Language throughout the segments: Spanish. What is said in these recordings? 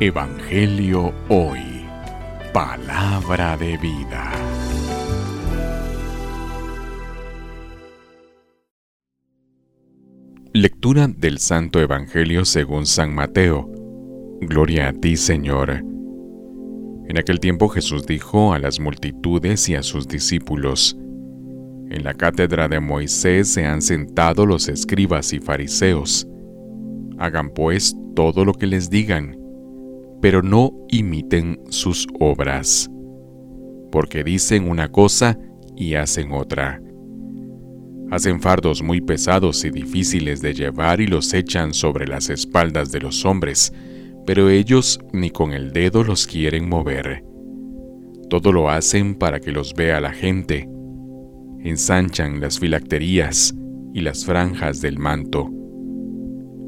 Evangelio Hoy. Palabra de vida. Lectura del Santo Evangelio según San Mateo. Gloria a ti, Señor. En aquel tiempo Jesús dijo a las multitudes y a sus discípulos, En la cátedra de Moisés se han sentado los escribas y fariseos. Hagan pues todo lo que les digan pero no imiten sus obras, porque dicen una cosa y hacen otra. Hacen fardos muy pesados y difíciles de llevar y los echan sobre las espaldas de los hombres, pero ellos ni con el dedo los quieren mover. Todo lo hacen para que los vea la gente. Ensanchan las filacterías y las franjas del manto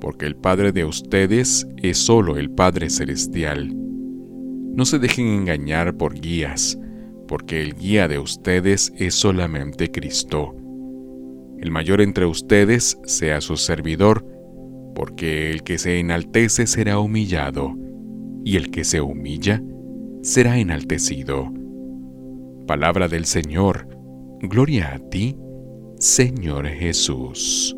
porque el Padre de ustedes es solo el Padre Celestial. No se dejen engañar por guías, porque el guía de ustedes es solamente Cristo. El mayor entre ustedes sea su servidor, porque el que se enaltece será humillado, y el que se humilla será enaltecido. Palabra del Señor, gloria a ti, Señor Jesús.